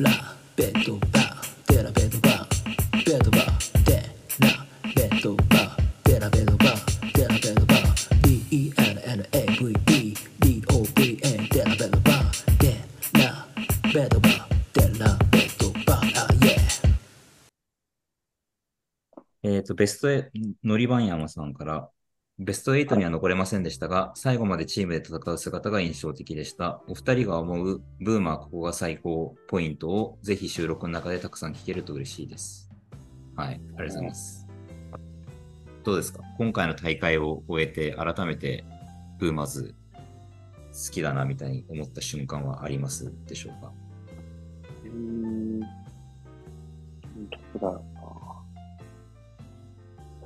ラベッドバーデラベッドバーベッドバーデラベッドバーデラベッドバーデラベッドバー DENNAVE DOVA デラベッドバーデラベッドバーデラベッドバーあ yeah えっ、と、ベストエ、のりばん山さんから、ベスト8には残れませんでしたが、最後までチームで戦う姿が印象的でした。お二人が思うブーマーここが最高ポイントをぜひ収録の中でたくさん聞けると嬉しいです。はい、ありがとうございます。どうですか？今回の大会を終えて改めてブーマーズ好きだなみたいに思った瞬間はありますでしょうか？うーん。どこだろう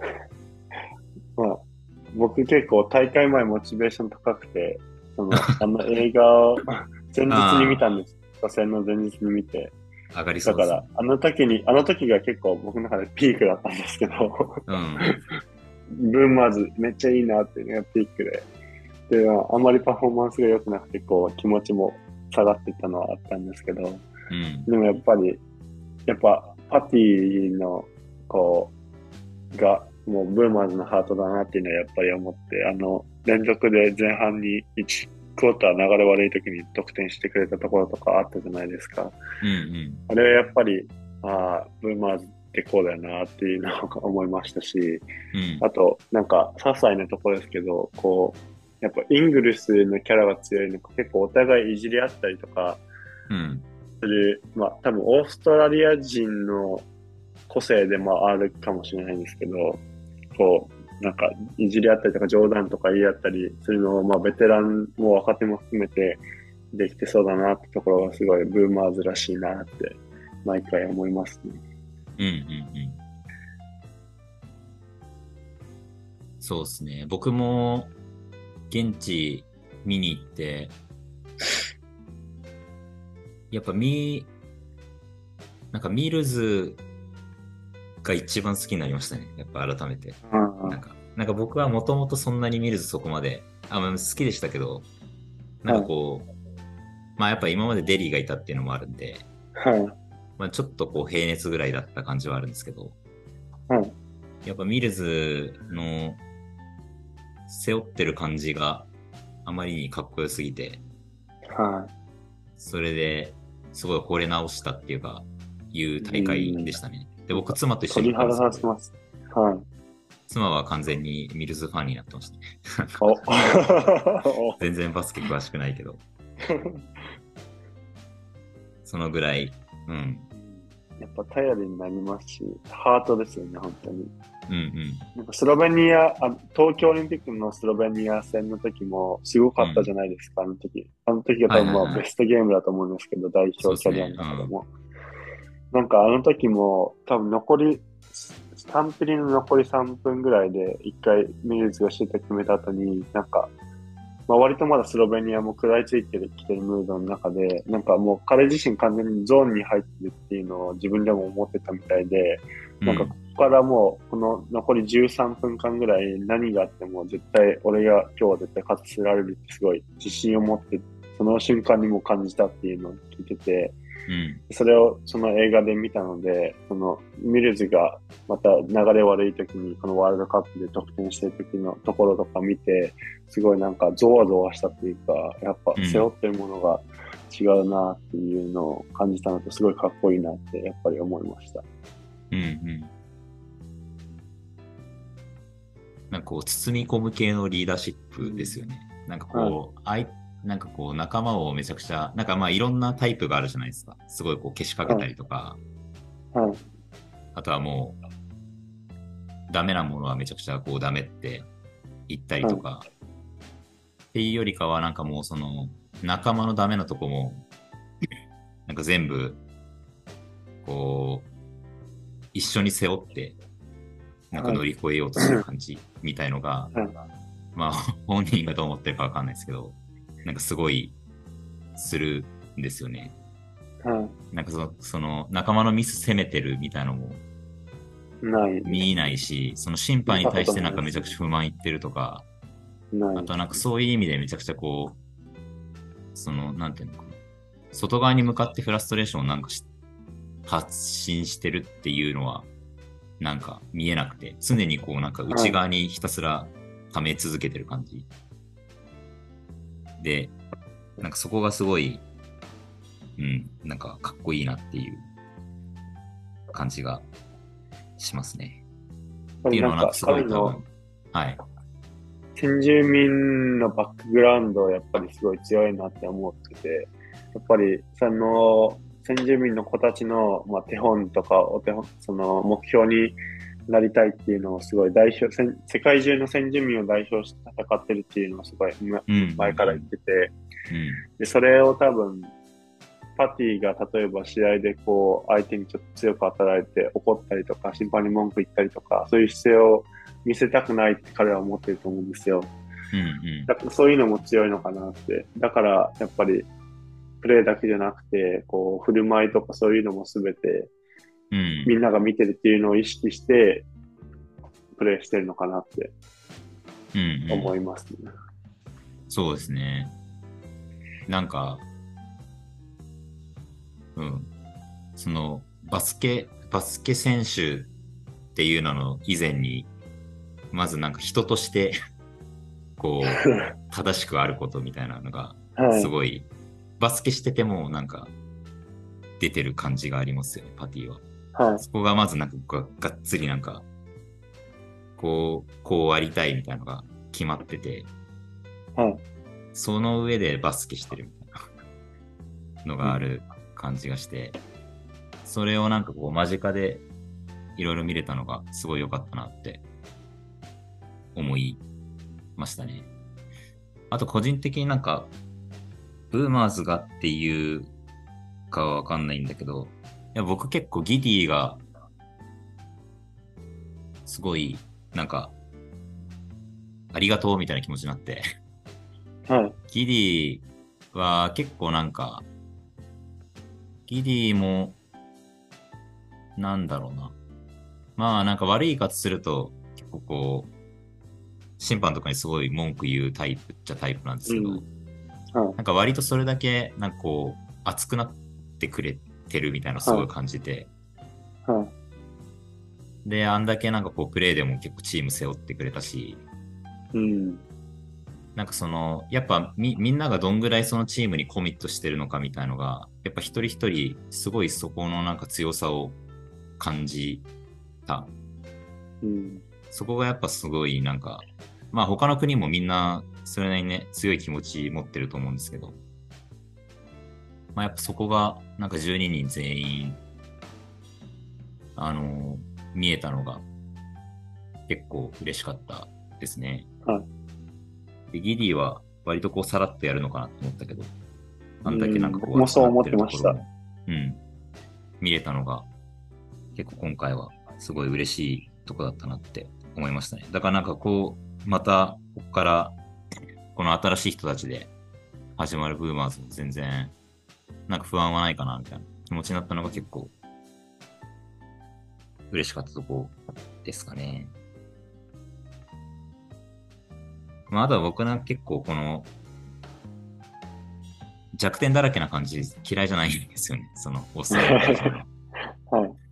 な。まあ、僕結構大会前モチベーション高くて、その、あの映画を前日に見たんです。初戦の前日に見て。上がりそうです、だから、あの時に、あの時が結構僕の中でピークだったんですけど、うん。ブーマーズめっちゃいいなっていうのがピークで。で、まああんまりパフォーマンスが良くなくて、こう、気持ちも下がってたのはあったんですけど、うん。でもやっぱり、やっぱパティの、こう、が、もうブーマーズのハートだなっていうのはやっぱり思って、あの、連続で前半に1クォーター流れ悪い時に得点してくれたところとかあったじゃないですか。うんうん。あれはやっぱり、ああ、ブーマーズってこうだよなっていうのを思いましたし、うん。あと、なんか、些細なところですけど、こう、やっぱイングルスのキャラが強いのか、結構お互いいじり合ったりとかうん。する、まあ多分オーストラリア人の個性でもあるかもしれないんですけど、こう、なんか、いじり合ったりとか冗談とか言い合ったりするのを、まあベテランも若手も含めてできてそうだなってところがすごいブーマーズらしいなって毎回思いますね。うんうんうん。そうですね。僕も現地見に行って、やっぱミなんかミルズが一番好きになりましたね。やっぱ改めて。うんなんか、なんか僕はもともとそんなにミルズそこまで、あ、まあ、好きでしたけど、なんかこう、まあやっぱ今までデリーがいたっていうのもあるんで、はい。まあちょっとこう平熱ぐらいだった感じはあるんですけど、はい。やっぱミルズの背負ってる感じがあまりにかっこよすぎて、はい。それですごい惚れ直したっていうか、いう大会でしたね。で、僕、妻と一緒に鳥肌立ちます。はい。妻は完全にミルズファンになってましたね。お 全然バスケ詳しくないけど、そのぐらい、うん、やっぱ頼りになりますし、ハートですよね、本当に。うんうん。なんかスロベニアあ、東京オリンピックのスロベニア戦の時もすごかったじゃないですか、あの時。あの時が多分まあベストゲームだと思うんですけど、代表キャリアの中でも。なんかあの時も多分残り、3ピリの残り3分ぐらいで一回ミルズがシュート決めた後に、なんか、まあ、割とまだスロベニアも食らいついてきてるムードの中で、なんかもう彼自身完全にゾーンに入ってるっていうのを自分でも思ってたみたいで、なんかここからもうこの残り13分間ぐらい何があっても絶対俺が今日は絶対勝たせられるってすごい自信を持ってその瞬間にも感じたっていうのを聞いてて、うん、それをその映画で見たので、そのミルズがまた流れ悪い時にこのワールドカップで得点してる時のところとか見て、すごいなんかゾワゾワしたっていうか、やっぱ背負ってるものが違うなっていうのを感じたのとすごいかっこいいなってやっぱり思いました。うん、うん。なんかこう、包み込む系のリーダーシップですよね。なんかこう、あいなんかこう、仲間をめちゃくちゃ、なんかまあいろんなタイプがあるじゃないですか。すごいこう、けしかけたりとか、はい。あとはもう、ダメなものはめちゃくちゃこう、ダメって言ったりとか、っていうよりかは、なんかもうその、仲間のダメなとこも、なんか全部、こう、一緒に背負って、なんか乗り越えようとする感じみたいのが、はいまあ、本人がどう思ってるかわかんないですけど、なんかすごい、するんですよね。はい。なんかその、その仲間のミス責めてるみたいのもない。見えないし、その審判に対してなんかめちゃくちゃ不満言ってるとか、ない。あとなんかそういう意味でめちゃくちゃこう、その、なんていうのかな。外側に向かってフラストレーションをなんかし発信してるっていうのは、なんか見えなくて、常にこうなんか内側にひたすら溜め続けてる感じ。で、なんかそこがすごい、うん、なんかかっこいいなっていう感じがしますね。っていうのはなんかすごい多分、はい。先住民のバックグラウンドやっぱりすごい強いなって思ってて、やっぱりその先住民の子たちの、まあ、手本とかお手本、その目標になりたいっていうのをすごい代表、せん世界中の先住民を代表して戦ってるっていうのをすごい。前から言ってて、うん。で、それを多分、パティが例えば試合でこう、相手にちょっと強く働いて怒ったりとか、審判に文句言ったりとか、そういう姿勢を見せたくないって彼は思ってると思うんですよ。うん。うん。だからそういうのも強いのかなって。だから、やっぱり、プレーだけじゃなくて、こう、振る舞いとかそういうのもすべて、うん。みんなが見てるっていうのを意識して、プレーしてるのかなってうん。うん思いますね。そうですね。なんか、うん。その、バスケ、バスケ選手っていうのの以前に、まずなんか人として、こう、正しくあることみたいなのが、はい。すごい、バスケしててもなんか、出てる感じがありますよね、パティは。はい。そこがまずなんかががっつりなんか、こう、こうありたいみたいなのが決まってて、はい。その上でバスケしてるみたいなのがある感じがして、それをなんかこう間近でいろいろ見れたのがすごい良かったなって思いましたね。あと個人的になんか、ブーマーズがっていうかはわかんないんだけど、いや僕結構ギディがすごいなんかありがとうみたいな気持ちになってはい。ギディは結構なんか、ギディも、なんだろうな。まあなんか悪い言い方すると、結構こう、審判とかにすごい文句言うタイプっちゃタイプなんですけど、うんはいなんか割とそれだけ、なんかこう、熱くなってくれてるみたいなのすごい感じて、はい。で、あんだけなんかこう、プレーでも結構チーム背負ってくれたし、うん。なんかその、やっぱみみんながどんぐらいそのチームにコミットしてるのかみたいのが、やっぱ一人一人すごいそこのなんか強さを感じた。うん。そこがやっぱすごいなんか、まあ他の国もみんなそれなりにね、強い気持ち持ってると思うんですけど、まあやっぱそこがなんか12人全員、あの見えたのが結構嬉しかったですね。はいでギディは割とこうさらっとやるのかなと思ったけど、あんだけなんかこう、うん僕もそう思ってましたうん。見れたのが、結構今回はすごい嬉しいとこだったなって思いましたね。だからなんかこう、またここから、この新しい人たちで始まるブーマーズも全然、なんか不安はないかなみたいな気持ちになったのが結構、嬉しかったとこですかね。まあ、あとは僕は結構この、弱点だらけな感じ嫌いじゃないんですよね。その、オーストラリア代表の。はい。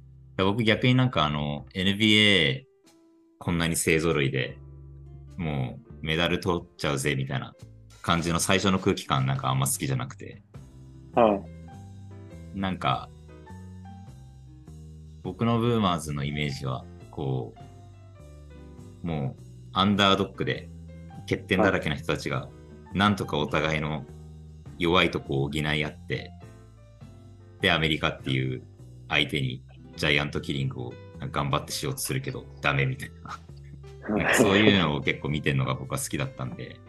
僕逆になんかあの NBA こんなに勢揃いでもうメダル取っちゃうぜみたいな感じの最初の空気感なんかあんま好きじゃなくてはい。なんか僕のブーマーズのイメージはこうもうアンダードックで欠点だらけな人たちがなんとかお互いの弱いとこを補い合ってでアメリカっていう相手にジャイアントキリングを頑張ってしようとするけどダメみたいななんかそういうのを結構見てるのが僕は好きだったんで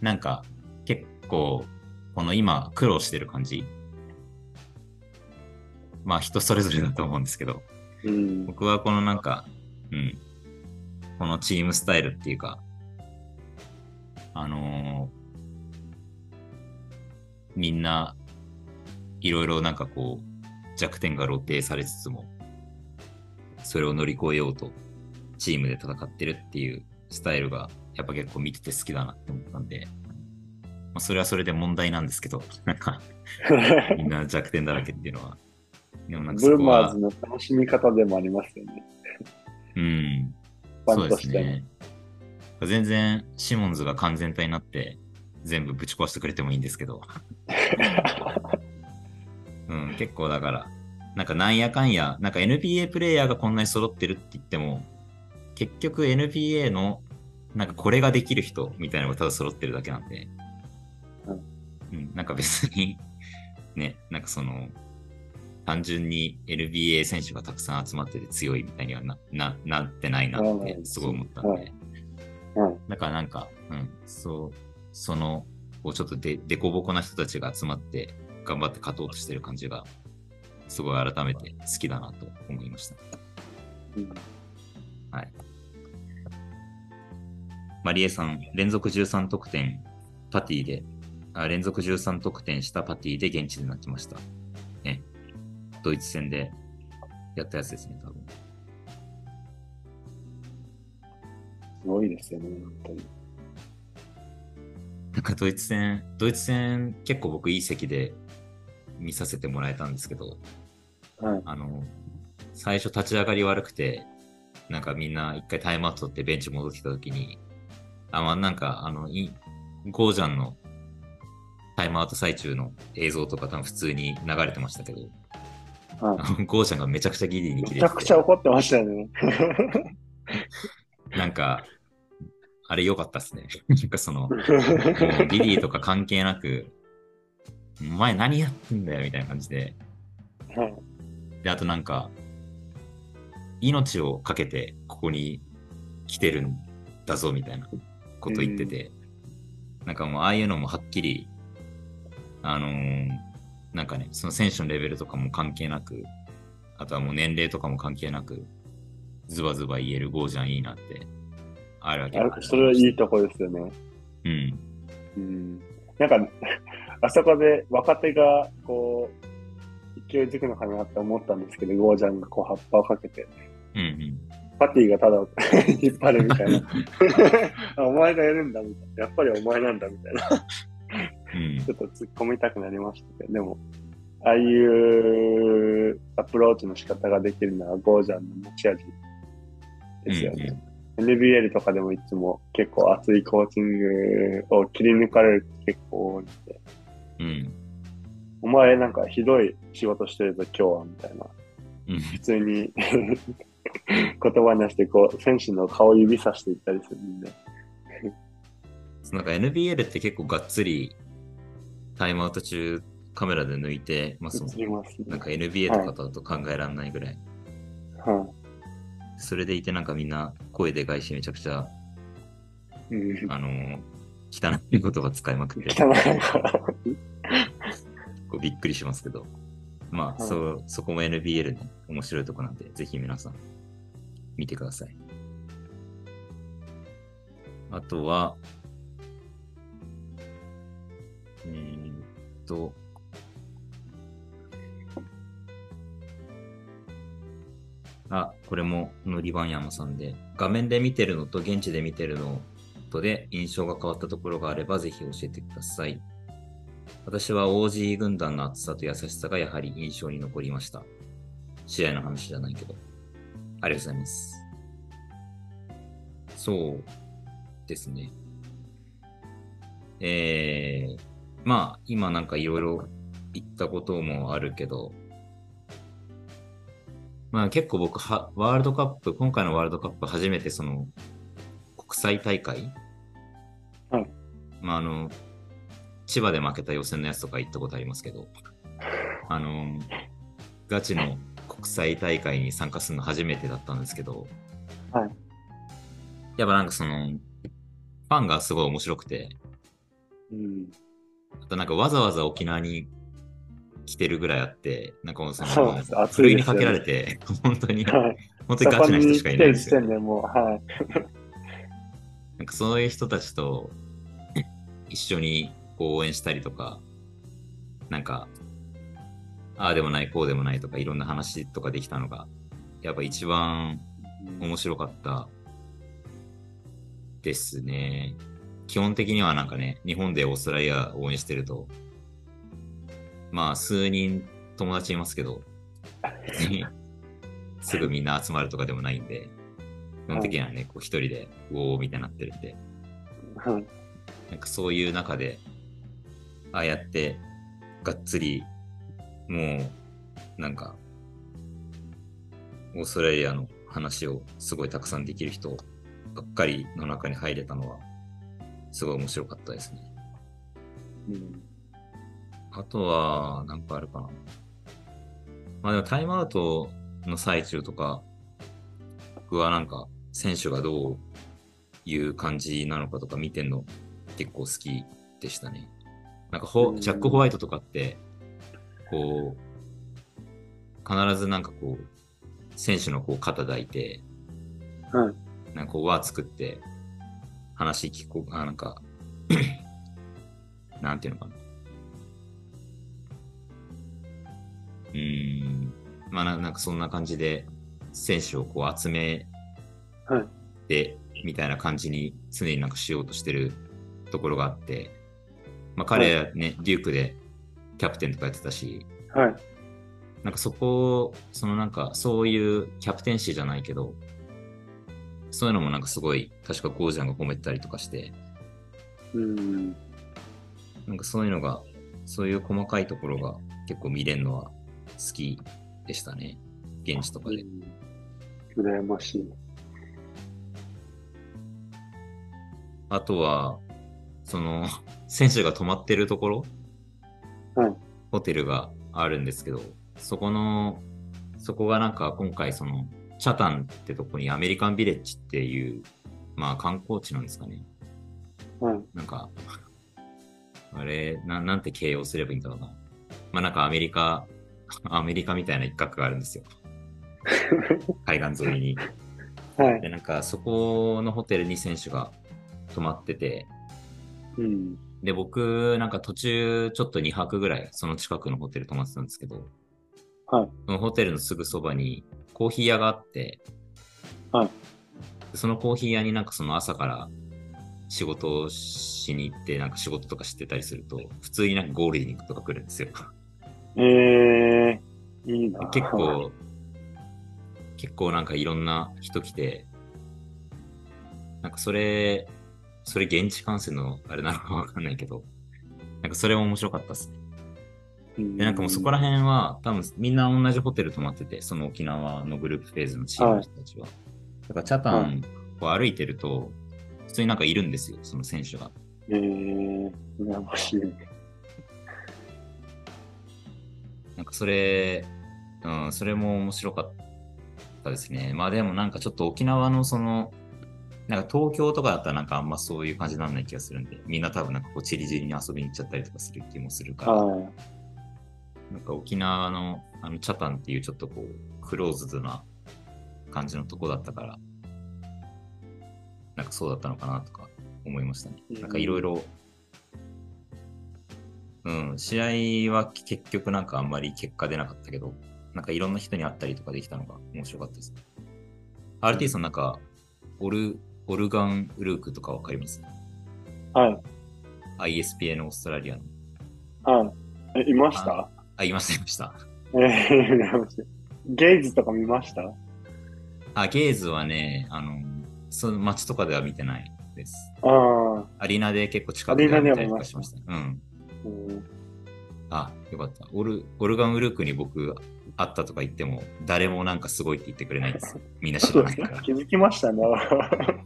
なんか結構この今苦労してる感じ。まあ人それぞれだと思うんですけど。うん。僕はこのなんか、うん、このチームスタイルっていうか、あのーみんないろいろなんかこう弱点が露呈されつつも、それを乗り越えようとチームで戦ってるっていうスタイルがやっぱ結構見てて好きだなって思ったんで、まあ、それはそれで問題なんですけど、なんかみんな弱点だらけっていうのは。でもなんかブーそこはマーズの楽しみ方でもありますよね。うん。そうで。すね。全然、シモンズが完全体になって、全部ぶち壊してくれてもいいんですけど。うん、結構だから、なんかなんやかんや、なんか NBA プレイヤーがこんなに揃ってるって言っても、結局 NBA の、なんかこれができる人みたいなのがただ揃ってるだけなんで、うんうん、なんか別に、ね、なんかその、単純に NBA 選手がたくさん集まってて強いみたいにはなななってないなってすごい思ったんで、だからなんか、うん、そう、その、こうちょっとで、でこぼこな人たちが集まって、頑張って勝とうとしてる感じが、すごい改めて好きだなと思いました。うん。はい。マリエさん、連続13得点、パティで、あ連続13得点したパティで現地で泣きました。ね。ドイツ戦でやったやつですね、多分。すごいですよね、本当に。なんかドイツ戦、ドイツ戦結構僕いい席で見させてもらえたんですけど、はい。あの、最初立ち上がり悪くて、なんかみんな一回タイムアウト取ってベンチ戻ってきたときに、あ、まあなんかあの、いゴージャンのタイムアウト最中の映像とか多分普通に流れてましたけど、ゴージャンがめちゃくちゃギリにい、切れててめちゃくちゃ怒ってましたよね。なんか、あれ良かったっすね。なんかその、もうリリーとか関係なく、お前何やってんだよみたいな感じで、はい。で、あとなんか、命をかけてここに来てるんだぞみたいなこと言ってて、なんかもうああいうのもはっきり、あのーなんかね、その選手のレベルとかも関係なく、あとはもう年齢とかも関係なく、ズバズバ言えるゴージャンいいなって、あるわけそれはいいとこですよね。うん。うん。なんか、あそこで若手が、こう、勢いづくのかなって思ったんですけど、ゴージャンがこう葉っぱをかけて、うんうん。パティがただ 引っ張るみたいな。あお前がやるんだみたいな。やっぱりお前なんだみたいな。うんちょっと突っ込みたくなりましたけど、でも、ああいうアプローチの仕方ができるのはゴージャンの持ち味ですよね。NBL とかでもいつも結構熱いコーチングを切り抜かれる結構多いんで、うん。お前なんかひどい仕事してるぞ今日はみたいな。うん。普通に 言葉にしてこう、選手の顔指さしていったりするんで。なんか NBL って結構がっつりタイムアウト中カメラで抜いてますもん。なんか NBA とかだと考えられないぐらい。はそれでいてなんかみんな声でかいしめちゃくちゃ、い。うん。あのー汚い言葉使いまくって、汚い。こうびっくりしますけど。まあ、はいそう、そこも NBL の面白いとこなんで、ぜひ皆さん見てください。あとは、えーっと、あ、これものりばん山さんで、画面で見てるのと現地で見てるのとで印象が変わったところがあればぜひ教えてください。私は OG 軍団の厚さと優しさがやはり印象に残りました。試合の話じゃないけど。ありがとうございます。そうですね。えー、まあ今なんかいろいろ言ったこともあるけど、まあ結構僕は、ワールドカップ、今回のワールドカップ初めてその、国際大会？はい。まああの、千葉で負けた予選のやつとか行ったことありますけど、あの、ガチの国際大会に参加するの初めてだったんですけど、はい。やっぱなんかその、ファンがすごい面白くて、うん。あとなんかわざわざ沖縄に来てるぐらいあって、なんかもうその、ふるいにかけられて、本当に、はい。本当にガチな人しかいないんですよそこに来てる時点。でもう、はい。なんかそういう人たちと一緒にこう応援したりとか、なんか、ああでもない、こうでもないとか、いろんな話とかできたのが、やっぱ一番面白かったですね。基本的にはなんかね、日本でオーストラリアを応援してると、まあ、数人友達いますけど、すぐみんな集まるとかでもないんで、基本的にはね、こう一人で、ウォーみたいになってるんで、はい。なんかそういう中で、ああやって、がっつり、もう、なんか、オーストラリアの話をすごいたくさんできる人ばっかりの中に入れたのは、すごい面白かったですね。うん。あとは、なんかあるかな。まあでもタイムアウトの最中とか、僕はなんか選手がどういう感じなのかとか見てんの結構好きでしたね。なんかホうんジャック・ホワイトとかって、こう、必ずなんかこう、選手のこう肩抱いて、はい。なんかこう輪作って話聞こう、あ、なんか、なんていうのかな。うーん、まあななんかそんな感じで選手をこう集めはい。て、みたいな感じに常になんかしようとしてるところがあって、まあ彼ね、デュークでキャプテンとかやってたし、はい。なんかそこ、そのなんかそういうキャプテンシーじゃないけど、そういうのもなんかすごい、確かゴージャンが褒めてたりとかして、うん。なんかそういうのが、そういう細かいところが結構見れるのは好きでしたね。現地とかで。うん。羨ましい。あとは、その、選手が泊まってるところ、はい。ホテルがあるんですけど、そこの、そこがなんか今回その、チャタンってとこにアメリカンビレッジっていう、まあ観光地なんですかね。はい。なんか、あれ、ななんて形容すればいいんだろうな。まあなんかアメリカ、アメリカみたいな一角があるんですよ。海岸沿いに。はい。で、なんかそこのホテルに選手が泊まってて、うん。で、僕、なんか途中ちょっと2泊ぐらいその近くのホテル泊まってたんですけど、はい。そのホテルのすぐそばにコーヒー屋があって、はい。でそのコーヒー屋になんかその朝から仕事をしに行って、なんか仕事とかしてたりすると、普通になんかゴールデンとか来るんですよ。ええー、いいな。結構、結構なんかいろんな人来て、なんかそれ、それ現地観戦のあれなのかわかんないけど、なんかそれも面白かったっすね。うん、で、なんかもうそこら辺は多分みんな同じホテル泊まってて、その沖縄のグループフェーズのチームの人たちは。だからチャタンを歩いてると、普通になんかいるんですよ、その選手が。ええー、羨ましい。なんかそれ、うん、それも面白かったですね。まあでもなんかちょっと沖縄のその、なんか東京とかだったらなんかあんまそういう感じにならない気がするんで、みんな多分なんかこうチリチリに遊びに行っちゃったりとかする気もするから、はい。なんか沖縄のあのチャタンっていうちょっとこうクローズドな感じのとこだったから、なんかそうだったのかなとか思いましたね。うんなんかいろいろ、うん、試合は結局なんかあんまり結果出なかったけど、なんかいろんな人に会ったりとかできたのが面白かったです。RT さんなんか、オル、オルガン・ウルークとかわかります？はい。?ISPA のオーストラリアの。はい。え、いました？あ、いました、いました。ゲイズとか見ました？あ、ゲーズはね、あの、その街とかでは見てないです。ああ。アリーナで結構近くで見たりとかしたました。うん。うんあ、よかった。オルオルガンウルークに僕会ったとか言っても、誰もなんかすごいって言ってくれないんですよ。みんな知らないから。気づきましたね。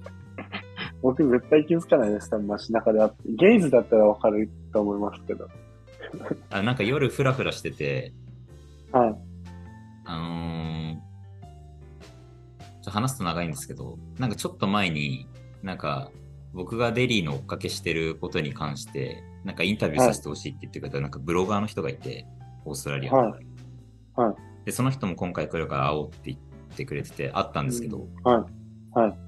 僕絶対気づかないです、多分街中であって。ゲイズだったらわかると思いますけど。あなんか夜フラフラしてて、はい。あのーちょ話すと長いんですけど、なんかちょっと前に、なんか僕がデリーの追っかけしてることに関して、なんかインタビューさせてほしいって言ってくれた、なんかブロガーの人がいて、オーストラリアの。はいはいで、その人も今回来るから会おうって言ってくれてて、会ったんですけど、はい。はい。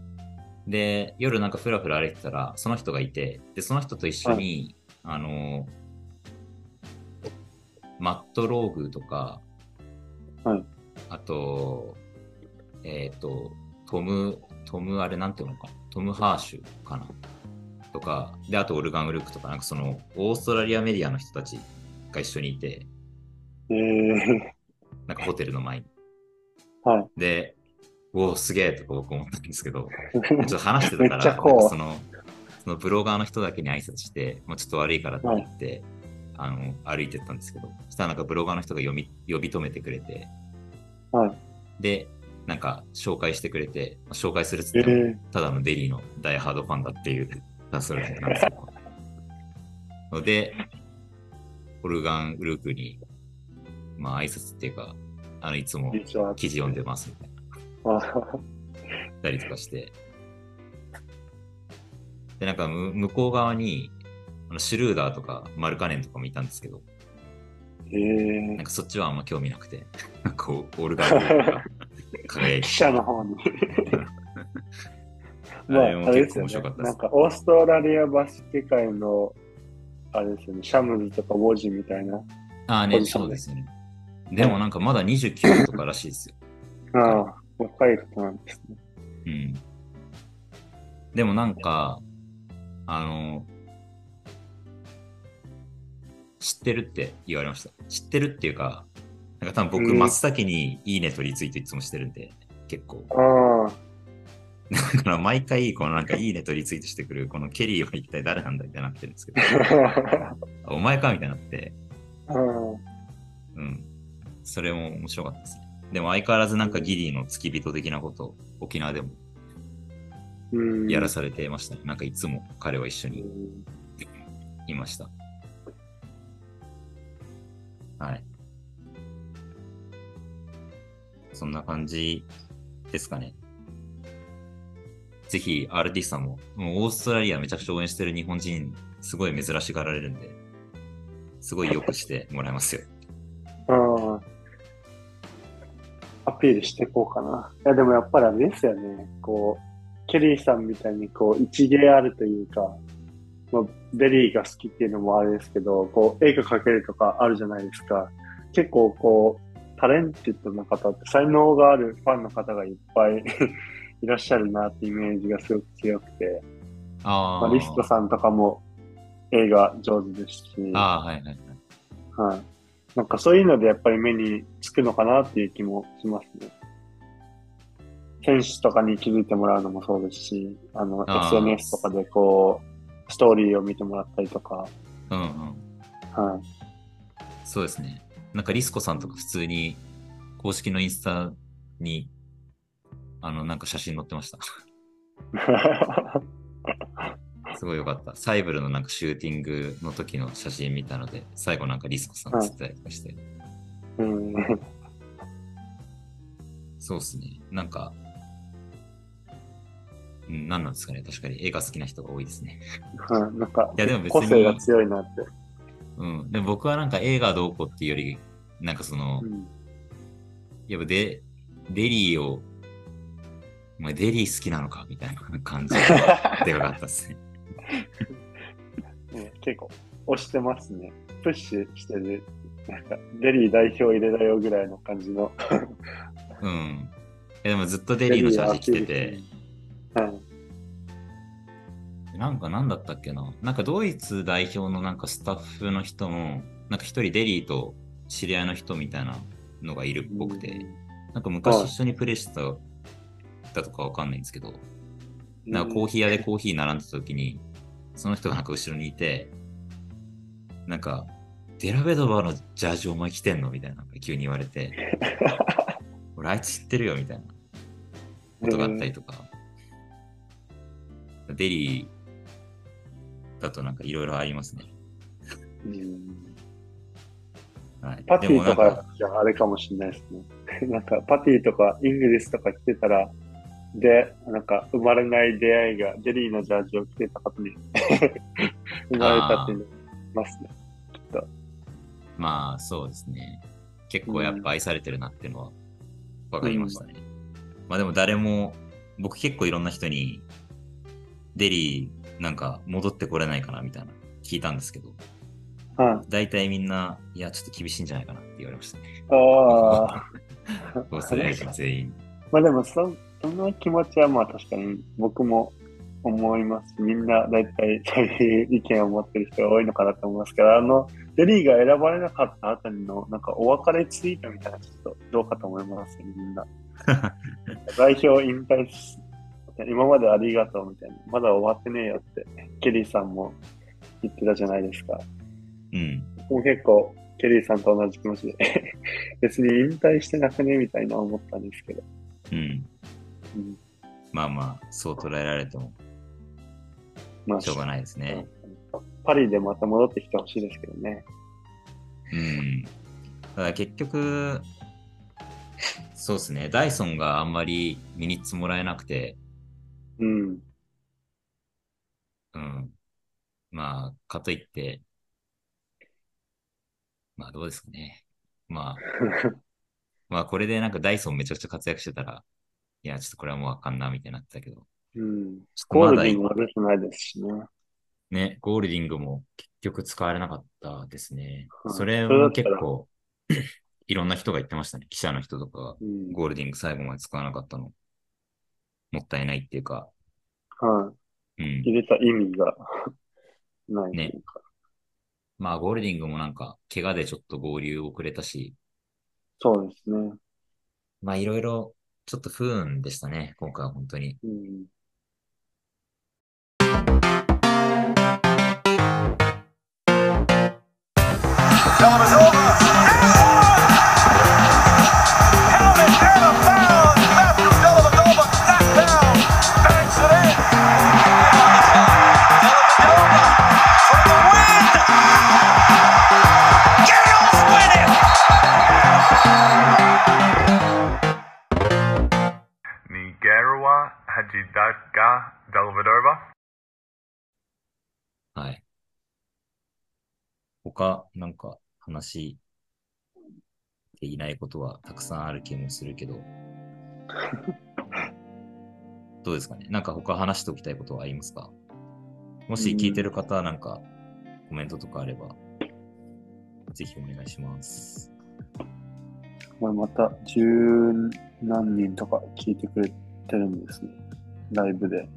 で、夜なんかふらふら歩いてたら、その人がいて、で、その人と一緒に、あの、マット・ローグとか、はい。あと、えっ、と、トム、トム、あれなんていうのか、トム・ハーシュかな？とか、で、あとオルガン・ウルークとか、なんかその、オーストラリアメディアの人たちが一緒にいて、ええなんかホテルの前に。はい。で、おお、すげえとか僕思ったんですけど、ちょっと話してたから、その、そのブロガーの人だけに挨拶して、もうちょっと悪いからって言って、あの、歩いてったんですけど、そしたらなんかブロガーの人が呼び呼び止めてくれて、はい。で、なんか紹介してくれて、紹介するっつっえても、えただのデリーのダイハードファンだっていう、それなんですけど。ので、オルガングループに、まあ挨拶っていうか、あの、いつも。記事読んでますみたいな。あたりとかして。で、なんかむ向こう側に、あのシュルーダーとかマルカネンとかもいたんですけど、ええなんかそっちはあんま興味なくて、なんかこうオルガープが 輝いて記者の方に。あまあ、あれですよね。なんか、オーストラリアバスケ界の、あれですよね、シャムズとかウォジみたいな。ああね、そうですよね。でもなんかまだ29とからしいですよ。ああ、若い人なんですね。うん。でもなんか、あの、知ってるって言われました。知ってるっていうか、なんか多分僕うん真っ先にいいねとリツイートいつもしてるんで、結構。ああ、だから毎回、このなんかいいねとリツイートしてくる、このケリーは一体誰なんだみたいになってるんですけど、あ お前かみたいになって、うん。それも面白かったですね。でも相変わらずなんかギリーの付き人的なことを沖縄でもうん。やらされてましたね。なんかいつも彼は一緒にうんいました。はい。そんな感じですかね。ぜひ、RT さんも、もうオーストラリアめちゃくちゃ応援してる日本人、すごい珍しがられるんで、すごい良くしてもらいますよ。ああ。アピールしていこうかな。いや、でもやっぱりあれですよね。こう、ケリーさんみたいにこう、一芸あるというか、まあ、デリーが好きっていうのもあれですけど、こう、絵が描けるとかあるじゃないですか。結構こう、 talented な方って才能があるファンの方がいっぱい いらっしゃるなってイメージがすごく強くて、あまあ、リストさんとかも絵が上手ですし、ああ、はいはいはい。はい。なんかそういうのでやっぱり目につくのかなっていう気もしますね。選手とかに気づいてもらうのもそうですし、あの、SNS とかでこう、ストーリーを見てもらったりとか、うんうん。はい。そうですね。なんかリスコさんとか普通に公式のインスタにあのなんか写真載ってました。すごいよかった。サイブルのなんかシューティングの時の写真見たので、最後なんかリスコさん写ってたりとかして。うん。そうですね。なんか、うん、何なんですかね。確かに絵が好きな人が多いですね。はいなんかいやでも別に個性が強いなって。うん。でも僕はなんか映画どうこうっていうより、なんかその、うんやっぱデデリーを、お前デリー好きなのかみたいな感じででかかったですね。ね結構押してますね。プッシュしてる。なんか、デリー代表入れだよぐらいの感じの。うん。でもずっとデリーのジャージ着てて、はい。なんか何だったっけな。なんかドイツ代表のなんかスタッフの人も、なんか一人デリーと知り合いの人みたいなのがいるっぽくて、なんか昔一緒にプレイしてただとかわかんないんですけど、なんかコーヒー屋でコーヒー並んでた時に、その人がなんか後ろにいて、なんか、デラベドバのジャージお前着てんのみたいな、急に言われて、俺あいつ知ってるよみたいなことがあったりとか、デリーだとなんかいろいろありますね。うんはい、パティとかじゃあれかもしれないですね。なんかパティとかイングリスとか着てたら、で、なんか生まれない出会いがデリーのジャージを着てた方に 生まれたってますね。きっと。まあそうですね。結構やっぱ愛されてるなっていうのは分かりましたね。まあでも誰も、僕結構いろんな人に、デリーなんか戻ってこれないかなみたいな聞いたんですけど、はい。大体みんな、いや、ちょっと厳しいんじゃないかなって言われましたね。ああ。オーストラリア人全員。まあでもそ、その気持ちはまあ確かに僕も思います。みんな大体そういう意見を持ってる人が多いのかなと思いますから、あの、デリーが選ばれなかったあたりの、なんかお別れツイートみたいなちょっとどうかと思いますよ、みんな。代表引退し、今までありがとうみたいな。まだ終わってねえよって、ケリーさんも言ってたじゃないですか。うん。僕も結構、ケリーさんと同じ気持ちで、別に引退してなくねみたいな思ったんですけど。うん。うん、まあまあ、そう捉えられてもまあ、しょうがないですね。パリでまた戻ってきてほしいですけどね。うん。ただ結局、そうですね。ダイソンがあんまりミニッツもらえなくて、うん。うん。まあ、かといって、まあどうですかね。まあ、まあこれでなんかダイソンめちゃくちゃ活躍してたら、いや、ちょっとこれはもうあかんな、みたいになってたけど。うん。ゴールディングも出てないですしね。ね、ゴールディングも結局使われなかったですね。うんそれもそれだったら結構、いろんな人が言ってましたね。記者の人とかが、うん。ゴールディング最後まで使わなかったの、もったいないっていうか、はい。うん入。れた意味が ないというか。まあ、ゴールディングもなんか、怪我でちょっと合流遅れたし、そうですね。まあ、いろいろ、ちょっと不運でしたね、今回は本当に。うん。他、なんか、話していないことはたくさんある気もするけど、どうですかね？なんか他話しておきたいことはありますか？もし聞いてる方はなんか、コメントとかあれば、ぜひお願いします。これまた十何人とか聞いてくれてるんですね。ライブで。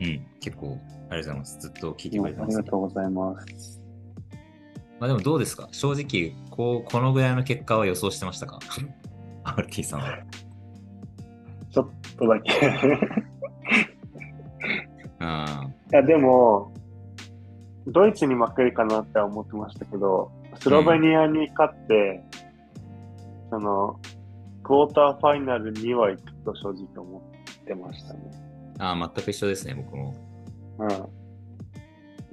うん、結構、ありがとうございます。ずっと聞いてくれてあります、がとうございます。まあでもどうですか？正直、こう、このぐらいの結果は予想してましたか ?RT さんは。ちょっとだけ。うん。いや、でも、ドイツに負けるかなって思ってましたけど、スロベニアに勝って、その、クォーターファイナルには行くと正直思ってましたね。ああ、全く一緒ですね、僕も。うん。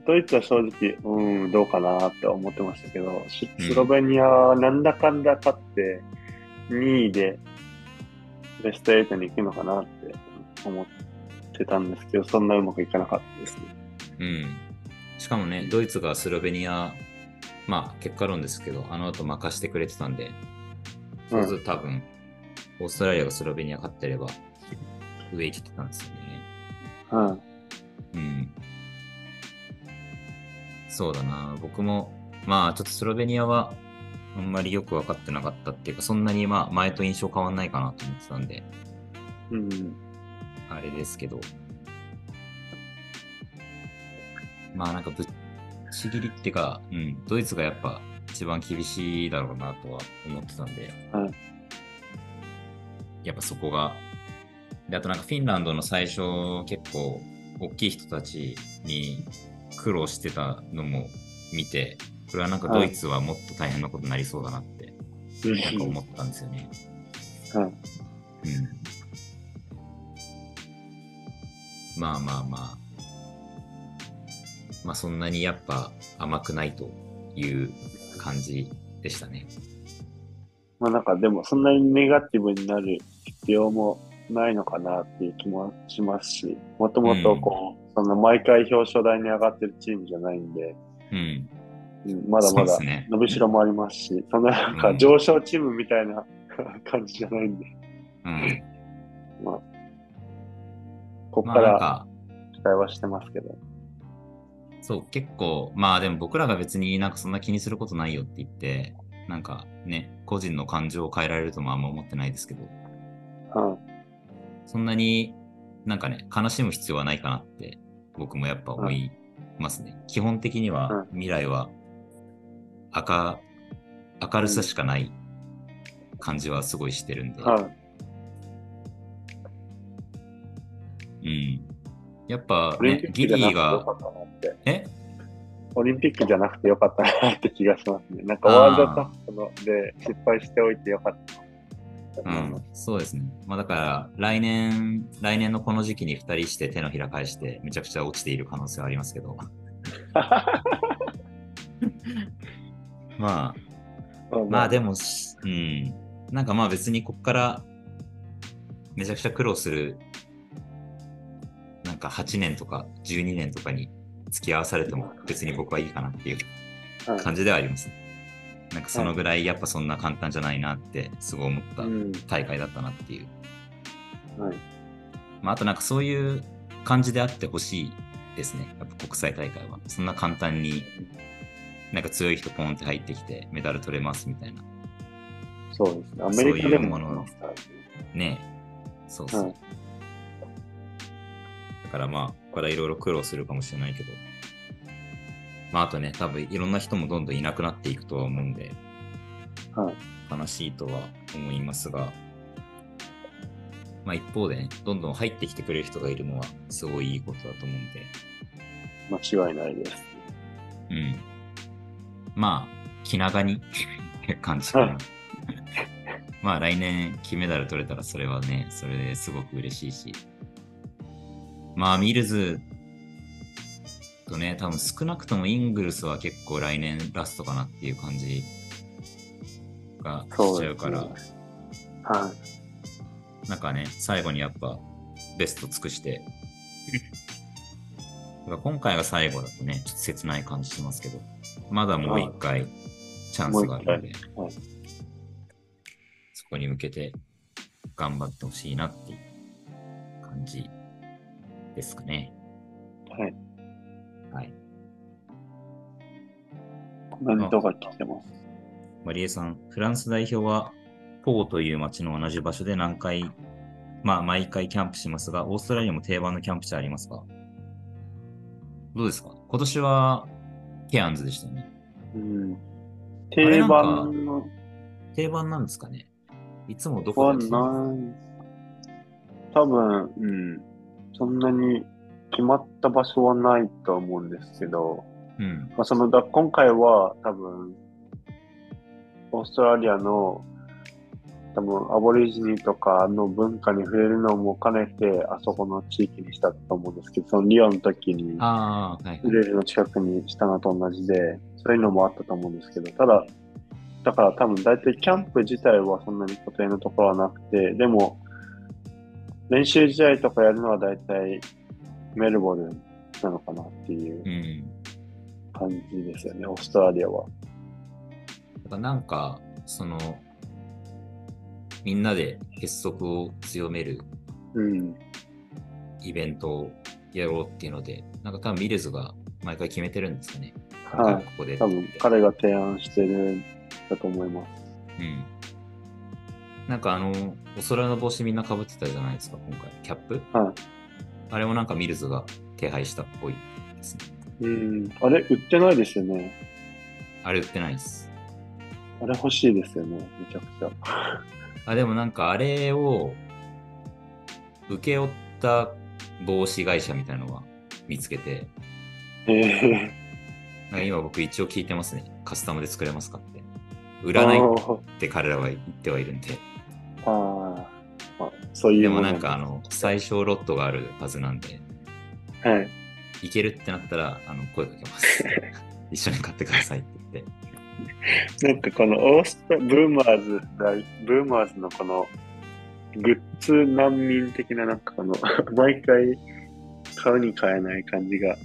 ドイツは正直、うん、どうかなって思ってましたけど、スロベニアはなんだかんだ勝って、2位でベスト8に行くのかなって思ってたんですけど、そんなうまくいかなかったですね。うん。しかもね、ドイツがスロベニア、まあ結果論ですけど、あの後任してくれてたんで、そうすると多分、オーストラリアがスロベニア勝ってれば、上行けてたんですよね。うん。うん。そうだな。僕も、まあちょっとスロベニアは、あんまりよく分かってなかったっていうか、そんなにまあ前と印象変わんないかなと思ってたんで、うん。あれですけど。まあなんかぶっちぎりっていうか、うん、ドイツがやっぱ一番厳しいだろうなとは思ってたんで、はいやっぱそこが、で、あとなんかフィンランドの最初結構大きい人たちに苦労してたのも見て、これはなんかドイツはもっと大変なことになりそうだなって、なんか思ったんですよね。はい。うんまあまあまあ。まあそんなにやっぱ甘くないという感じでしたね。まあなんかでもそんなにネガティブになる必要もないのかなっていう気もしますし、もともとこう、その毎回表彰台に上がってるチームじゃないんで、うん。うんまだまだ伸びしろもありますし、そんななんかうん上昇チームみたいな 感じじゃないんで、うん。まあ、ここまから期待はしてますけど。そう、結構、まあでも僕らが別になんかそんな気にすることないよって言って、なんかね、個人の感情を変えられるともあんま思ってないですけど、うん。そんなになんかね、悲しむ必要はないかなって、僕もやっぱ思いますね。基本的にはう未来は明明るさしかない感じはすごいしてるんで、はい。うん。やっぱ、ねギリーが。え？オリンピックじゃなくてよかったなって気がしますね。なんかワールドカップので失敗しておいてよかったと思いまん、そうですね。まあだから、来年、来年のこの時期に2人して手のひら返して、めちゃくちゃ落ちている可能性はありますけど、まあ、す。まあでも、しうん。なんかまあ別にこっからめちゃくちゃ苦労する、なんか8年とか12年とかに付き合わされても別に僕はいいかなっていうはい感じではあります。なんかそのぐらいやっぱそんな簡単じゃないなってすごい思ったうん。大会だったなっていう。はい。まああとなんかそういう感じであってほしいですね。やっぱ国際大会は。そんな簡単になんか強い人ポンって入ってきてメダル取れますみたいな。そうですね。アメリカでもそういうものねえ。そうそう。はいだからまあ、ここからいろいろ苦労するかもしれないけど。まああとね、多分いろんな人もどんどんいなくなっていくとは思うんで、はい。悲しいとは思いますが、まあ一方でね、どんどん入ってきてくれる人がいるのはすごいいいことだと思うんで、間違いないです。うん。まあ、気長にっ て感じかな。まあ来年金メダル取れたらそれはね、それですごく嬉しいし。まあミルズとね、多分少なくともイングルスは結構来年ラストかなっていう感じがしちゃうから、はなんかね、最後にやっぱベスト尽くして、だから今回が最後だとね、ちょっと切ない感じしますけど、まだもう一回チャンスがあるので、そこに向けて頑張ってほしいなっていう感じですかね。はい。コメントが来てます。マリエさん、フランス代表はポーという街の同じ場所で何回、まあ毎回キャンプしますが、オーストラリアも定番のキャンプ地ありますか？どうですか？今年はケアンズでしたね。うん。れ定番の定番なんですかね？いつもどはこで。多分、うん。そんなに決まった場所はないと思うんですけど、うん。まあ、そのだ今回は多分、オーストラリアの多分アボリジニとかの文化に触れるのも兼ねて、あそこの地域にしたと思うんですけど、そのリオの時に。ウレルの近くにしたのと同じで、そういうのもあったと思うんですけど、ただ、だから多分大体キャンプ自体はそんなに固定のところはなくて、でも、練習試合とかやるのは大体メルボルンなのかなっていううん。感じですよね、オーストラリアは。なんか、その、みんなで結束を強めるうん。イベントをやろうっていうので、なんか多分ミルズが毎回決めてるんですかね。はいここで多。分彼が提案してるんだと思います。うん。なんかあの、お空の帽子みんな被ってたじゃないですか、今回。キャップ？はい。あれもなんかミルズが手配したっぽいですね。うん。あれ、売ってないですよね。あれ売ってないです。あれ欲しいですよね、めちゃくちゃ。あ、でもなんかあれを請け負った帽子会社みたいなのは見つけて、ええなんか今僕一応聞いてますね。カスタムで作れますかって。売ー。らないっあて彼らは言ってはいるんで。ーああ、そういうのでもなんかあの、最小ロットがあるはずなんで、はい。いけるってなったら、あの、声かけます。一緒に買ってくださいって言って。なんかこのオーストブーマーズ大、ブーマーズのこのグッズ難民的ななんかこの 毎回買うに買えない感じが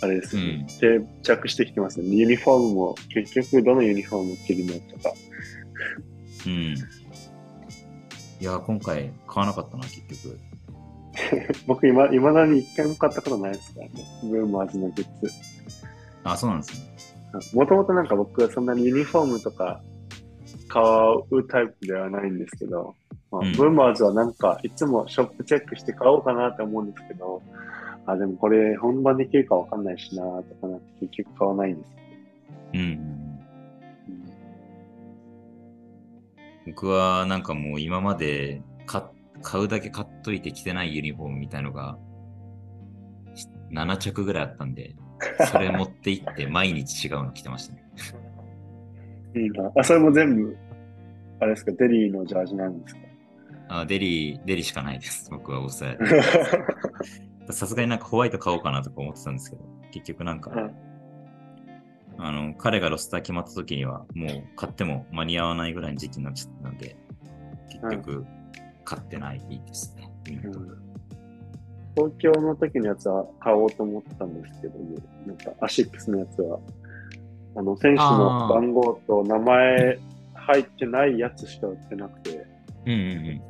あれですよね。定着してきてますね。ユニフォームも結局どのユニフォーム着るのとか。うん。いや、今回買わなかったな、結局。僕今、未だに一回も買ったことないですからね。ブーマーズのグッズ。あ、そうなんですね。もともとなんか僕はそんなにユニフォームとか買うタイプではないんですけど、まあうんブーマーズはなんかいつもショップチェックして買おうかなって思うんですけど、あ、でもこれ本番できるかわかんないしなとかなって結局買わないんです。うんうん。僕はなんかもう今まで買買うだけ買っといて着てないユニフォームみたいのが7着ぐらいあったんで、それ持って行って毎日違うの着てましたね。いいな。あ、それも全部、あれですか、デリーのジャージなんですか？あデリー、デリーしかないです。僕は抑え。さすがになんかホワイト買おうかなとか思ってたんですけど、結局なんか、うんあの、彼がロスター決まった時にはもう買っても間に合わないぐらいの時期になっちゃったので、結局買ってないですね。ユニフォーム東京の時のやつは買おうと思ったんですけども、なんかアシックスのやつは、あの、選手の番号と名前入ってないやつしか売ってなくて、うんうんうん。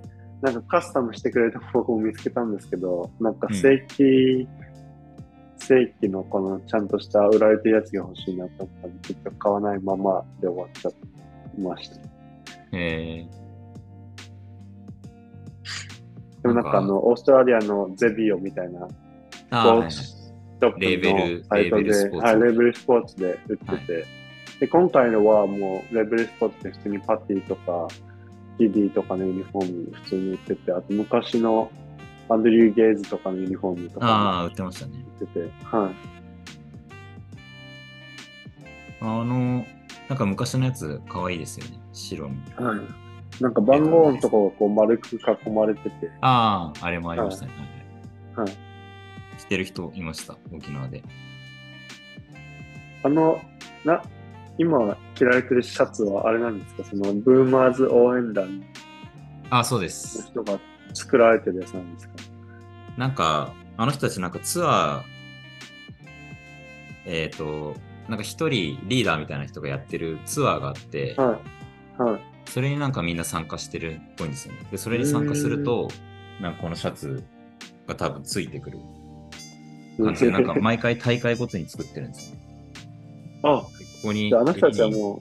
なんかカスタムしてくれた方法を見つけたんですけど、なんか正規、正規のこのちゃんとした売られてるやつが欲しいなと思ったんで、結局買わないままで終わっちゃいました。えでもなんかあの、オーストラリアのゼビオみたいな、はいはいポーツショップレーベルのサイトで、レーベルスポーツで売ってて、はいで、今回のはもう、レーベルスポーツで普通にパティとか、キディとかのユニフォーム普通に売ってて、あと昔のアンドリュー・ゲイズとかのユニフォームとかああ、も売ってましたね。売ってて、はい。あの、なんか昔のやつ、可愛いですよね。白の。はい。なんか番号のとこがこう丸く囲まれてて、ああ、あれもありましたね。はいはい。着てる人いました、沖縄で。あの、な、今着られてるシャツはあれなんですか？そのブーマーズ応援団のああ、そうです。人が作られてるやつなんですか？なんか、あの人たちなんかツアー、えっ、と、なんか一人リーダーみたいな人がやってるツアーがあって、はい。はい。それになんかみんな参加してるっぽいんですよね。で、それに参加すると、なんかこのシャツが多分ついてくる。感じで、なんか毎回大会ごとに作ってるんですよ。ね。あ、ここに、ああの人たちはも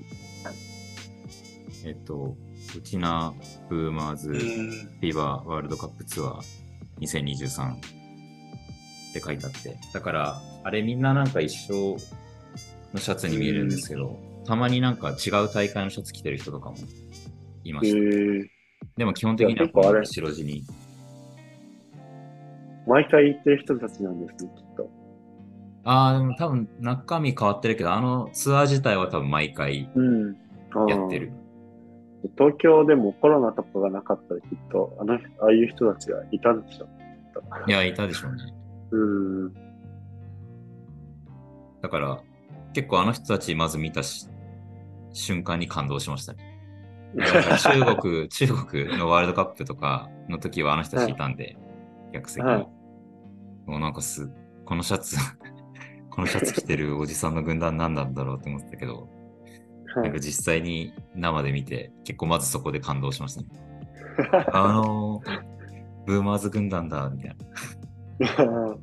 えっと、ウチナブーマーズう、フィーバーワールドカップツアー2023って書いてあって、だから、あれみんななんか一緒のシャツに見えるんですけど、たまになんか違う大会のシャツ着てる人とかもいまえした。ー、でも基本的にはじゃあ結構あれ白地に。毎回行ってる人たちなんですね、きっと。ああ、でも多分中身変わってるけど、あのツアー自体は多分毎回やってる。東京でもコロナとかがなかったらきっと、あの、ああいう人たちがいたんでしょ。いや、いたでしょうね。うん。だから、結構あの人たちまず見たし瞬間に感動しましたね。中国、中国のワールドカップとかの時はあの人たちいたんで、客席に。はいもうなんかす、このシャツ、このシャツ着てるおじさんの軍団何なんだろうって思ってたけど、はないんか実際に生で見て、結構まずそこで感動しましたね。あのブーマーズ軍団だ、みたいな。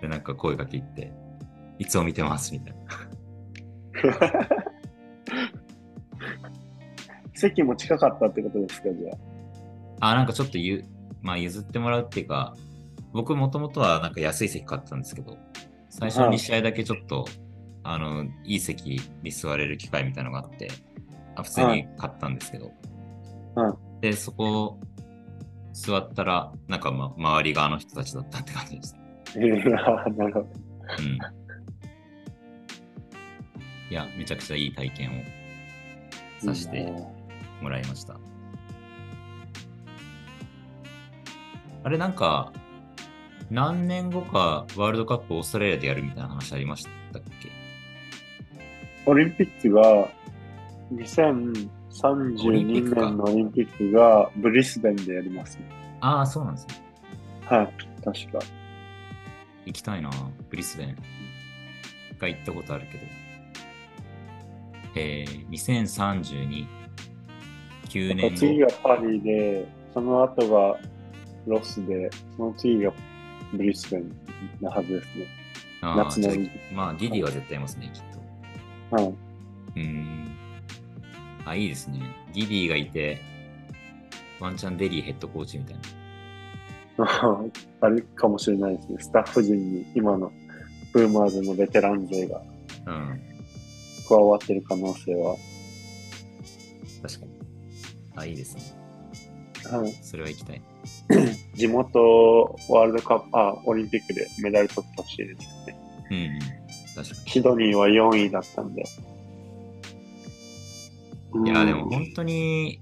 で、なんか声かけ言って、いつも見てます、みたいな。席も近かったってことですか、じゃあ、なんかちょっとゆ、まあ、譲ってもらうっていうか、僕もともとはなんか安い席買ったんですけど、最初の2試合だけちょっと、あの、いい席に座れる機会みたいなのがあって、あ普通に買ったんですけど、はで、そこ、座ったら、なんか、ま、周りがあの人たちだったって感じです。あ。いや、なるほど。うん。いや、めちゃくちゃいい体験をさせてもらいました。あれなんか、何年後かワールドカップオーストラリアでやるみたいな話ありましたっけ？オリンピックが、オリンピッ2032クか年のオリンピックがブリスベンでやりますね。ああ、そうなんですね。はい、確か。行きたいなブリスベン。一回行ったことあるけど。えー、2032、9年後。次がパリで、その後がロスで、その次がブリスベンなはずですね。夏のまあ、ギディは絶対いますね、きっと。はい。うーん。あ、いいですね。ギディがいて、ワンチャンデリーヘッドコーチみたいな。あれかもしれないですね。スタッフ陣に今のブーマーズのベテラン勢がうん。加わってる可能性は。確かに。あ、いいですね。はいそれは行きたい。地元ワールドカップ、あ、オリンピックでメダル取ってほしいですよね。うん、うん。確かシドニーは4位だったんで。に。いや、うんでも本当に、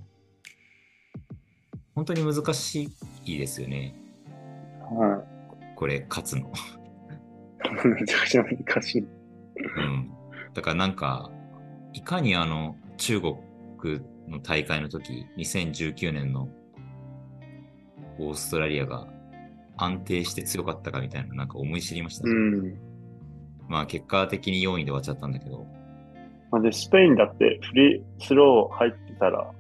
本当に難しいですよね。はこれ、勝つの。い。めちゃくちゃ難しい。うん。だからなんか、いかにあの、中国の大会の時、2019年のオーストラリアが安定して強かったかみたいな、なんか思い知りましたね。うん。まあ結果的に4位で終わっちゃったんだけど、まあで、スペインだってフリースロー入ってたら、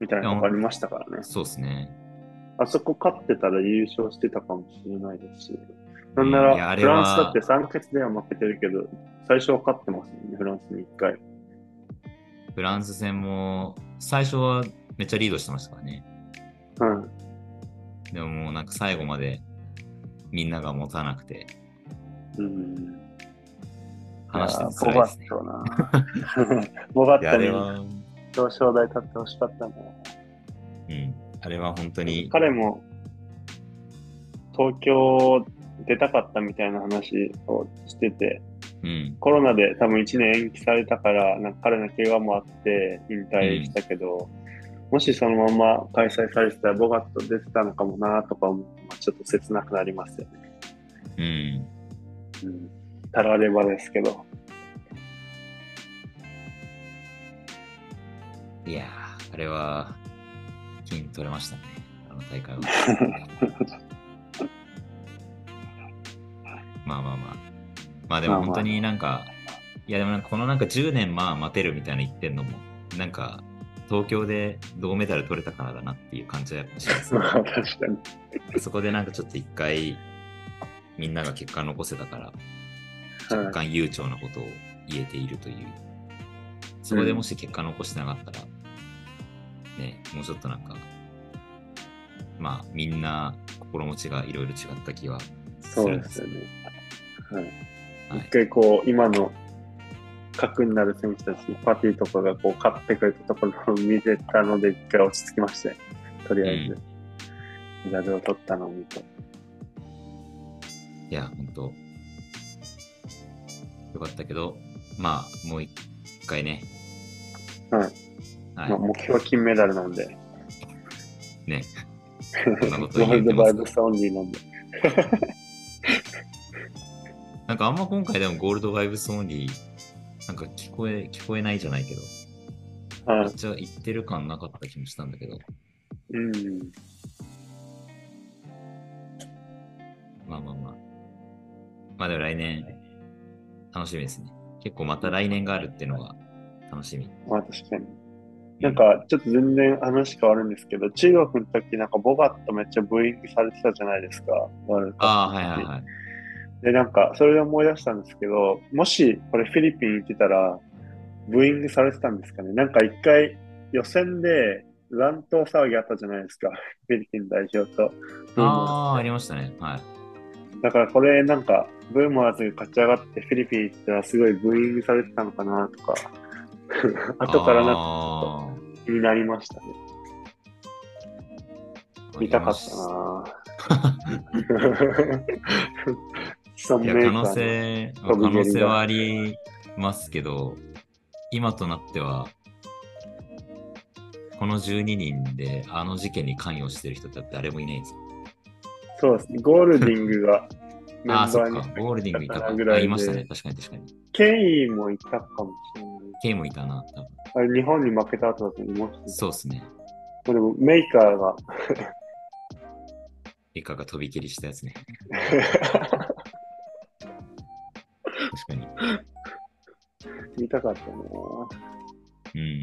みたいなのがありましたからね。そうですね。あそこ勝ってたら優勝してたかもしれないですし。なんないら、フランスだって3決では負けてるけど、最初は勝ってますよね、フランスに1回。フランス戦も最初はめっちゃリードしてましたからね。うん。でももうなんか最後までみんなが持たなくて、うん。話しててボバ辛いですねッ。トな。ボバット に表彰台立ってほしかったな。うん。あれは本当に、彼も東京出たかったみたいな話をしてて、うん。コロナで多分1年延期されたから、なんか彼の怪我もあって引退したけど、もしそのまま開催されてたらボガット出てたのかもなとかちょっと切なくなりますよね。うん。うん。たらればですけど。いやー、あれは金取れましたね。あの大会は。まあまあまあ。まあでも本当になんか、いやでもなんかこのなんか10年まあ待てるみたいな言ってんのも、なんか東京で銅メダル取れたからだなっていう感じはやっぱします、まあ確かに。そこでなんかちょっと一回みんなが結果残せたから、はい若干悠長なことを言えているという。そこでもし結果残してなかったら、ね、もうちょっとなんか、まあみんな心持ちがいろいろ違った気はすそうるんですよですよね。はい。はい一回こう、今の核になる選手たちにパティとかがこう勝ってくれたところを見てたので一回落ち着きましたよ。とりあえず。メダルを取ったのを見て。いや、本当よかったけど、まあもう一回ね。はい。はいまあ、目標は金メダルなんで。ね。ゴールドバイブスオンリーなんで。なんかあんま今回でもゴールドバイブスオンリー、なんか聞こえ、聞こえないじゃないけど、はいめっ。ちゃ言ってる感なかった気もしたんだけど、うん。まあまあまあ。まあでも来年、楽しみですね。結構また来年があるっていうのが楽しみ。まあ確かに。なんか、ちょっと全然話変わるんですけど、中国の時なんかボガットめっちゃブーイングされてたじゃないですか。ああ、はいはいはい。で、なんか、それで思い出したんですけど、もし、これフィリピン行ってたら、ブーイングされてたんですかね。なんか一回、予選で乱闘騒ぎあったじゃないですか。フィリピン代表と。ああ、ありましたね。はい。だからこれなんか、ブーマーズが勝ち上がってフィリピン行ったらすごいブーイングされてたのかなとか、後からなんかあ気になりましたね。ー見たかったな 可能性、まあ可能性はありますけど、今となっては、この12人であの事件に関与してる人って誰もいないんですよ。そうですね。ゴールディングが ああ、そっか。ゴールディングいたか。あいましたね。確かに確かに。ケインもいたかもしれない。ケイもいたな、多分。あれ、日本に負けた後だと思います、そうですね。でも、メーカーが、リカが飛び蹴りしたやつね。確かに。見たかったなうん。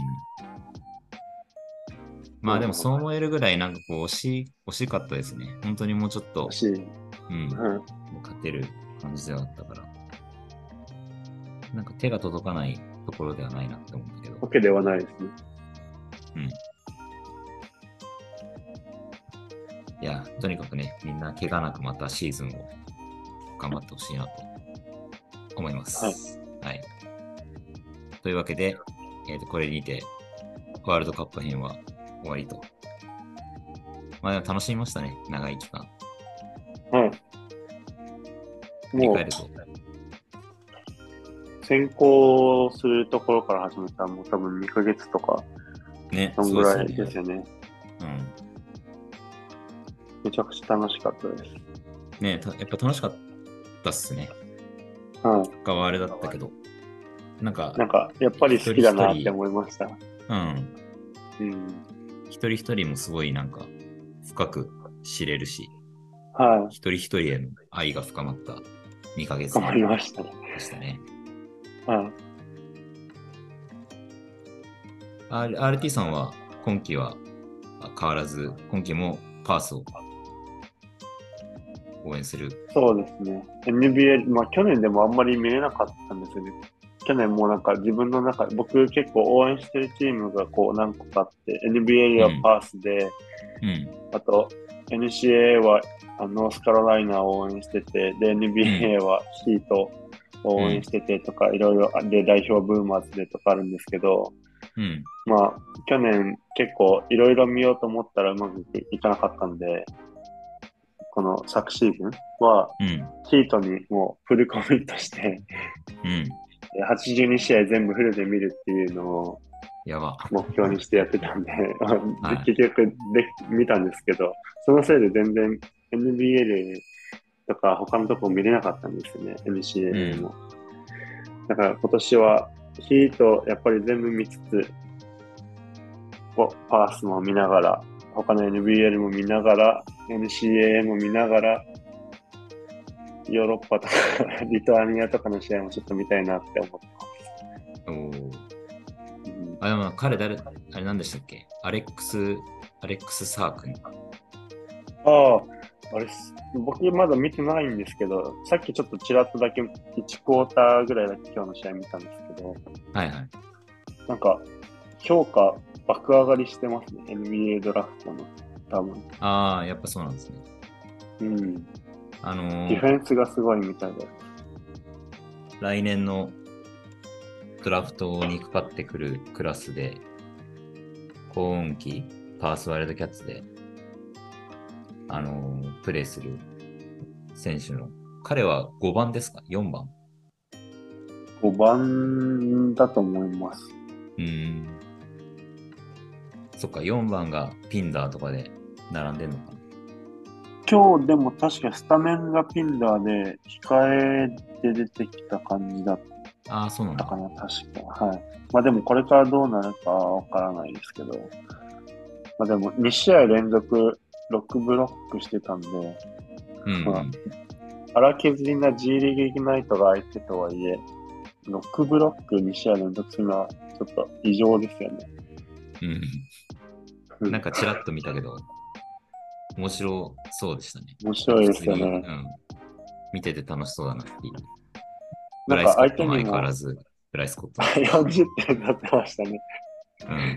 まあでもそう思えるぐらいなんかこう惜しい、惜しかったですね。本当にもうちょっと欲、しい。うん、うん。勝てる感じではあったから。なんか手が届かないところではないなって思うんだけど。わけではないですね。うん。いや、とにかくね、みんな怪我なくまたシーズンを頑張ってほしいなと思います。はい。というわけで、えーと、これにて、ワールドカップ編は終わりと。まあ楽しみましたね、長い期間。はい。振り返ると。先行するところから始めたらもう多分2ヶ月とか、ね、そんぐらいですよね。うん。めちゃくちゃ楽しかったです。ねたやっぱ楽しかったっすね。はい。他はあれだったけど。なんか、なんか、やっぱり好きだなって思いました。うん。うん。一人一人もすごいなんか、深く知れるし、はい。一人一人への愛が深まった2ヶ月頑張りましたね。でしたね。はい。R- RT さんは今季はあ変わらず、今季もパースを応援する。そうですね。NBA、まあ去年でもあんまり見れなかったんですよね。去年もなんか自分の中で、僕結構応援してるチームがこう何個かあって、NBA はパースで、うん。あと NCAA はあノースカロライナを応援してて、で NBA はヒートを応援しててとか、いろいろ、で代表ブーマーズでとかあるんですけど、うん。まあ去年結構いろいろ見ようと思ったらうまくいかなかったんで、この昨シーズンはうん。ヒートにもうフルコミットして、うん。で82試合全部フルで見るっていうのをやば。目標にしてやってたんで、はい結局で見たんですけど、そのせいで全然 NBA とか他のとこ見れなかったんですよね、NCAA も。だから今年はヒートやっぱり全部見つつ、おパースも見ながら、他の NBL も見ながら、NCAA も見ながら、ヨーロッパとか リトアニアとかの試合もちょっと見たいなって思ってます。おーうんあ、でも彼誰、あれ何でしたっけ？アレックス、アレックス・サー君。ああ、あれす、僕まだ見てないんですけど、さっきちょっとちらっとだけ1クォーターぐらいだけ今日の試合見たんですけど、はいはい。なんか評価爆上がりしてますね、NBA ドラフトの。多分。ああ、やっぱそうなんですね。うん。あのディフー、ェンスがすごいみたいで。来年のドラフトにかかってくるクラスで、高音機、パースワイルドキャッツで、あのープレーする選手の、彼は5番ですか ?4 番5番だと思います。うーん。そっか、4番がピンダーとかで並んでんのかな今日でも確かスタメンがピンダーで控えで出てきた感じだっああ、そうなんだ。たかな、確か。はい。まあでもこれからどうなるかはわからないですけど、まあでも2試合連続6ブロックしてたんで、うん、まあ荒削りな G リーグイグナイトが相手とはいえ、6ブロック2試合連続するのはちょっと異常ですよね。うん。うん。なんかちらっと見たけど、面白そうでしたね。面白いですよね。うん。見てて楽しそうだなっていう。ブなんライスコットもか相手にも相変わらず、ブライスコット。40点になってましたね。うん。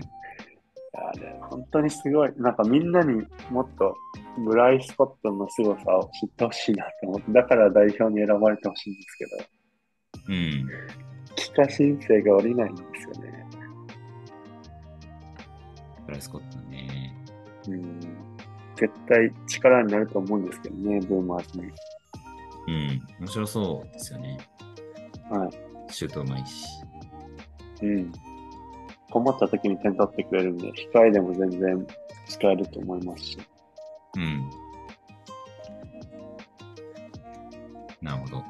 本当にすごい。なんかみんなにもっとブライス・コットンの凄さを知ってほしいなって思って、だから代表に選ばれてほしいんですけど、うん。帰化申請が下りないんですよね。ブライスコットね。うん。絶対力になると思うんですけどね、ブーマーズに。うん。面白そうですよね。はい。シュートうまいし。うん。困った時に点取ってくれるんで、控えでも全然使えると思いますし。うん。なるほど。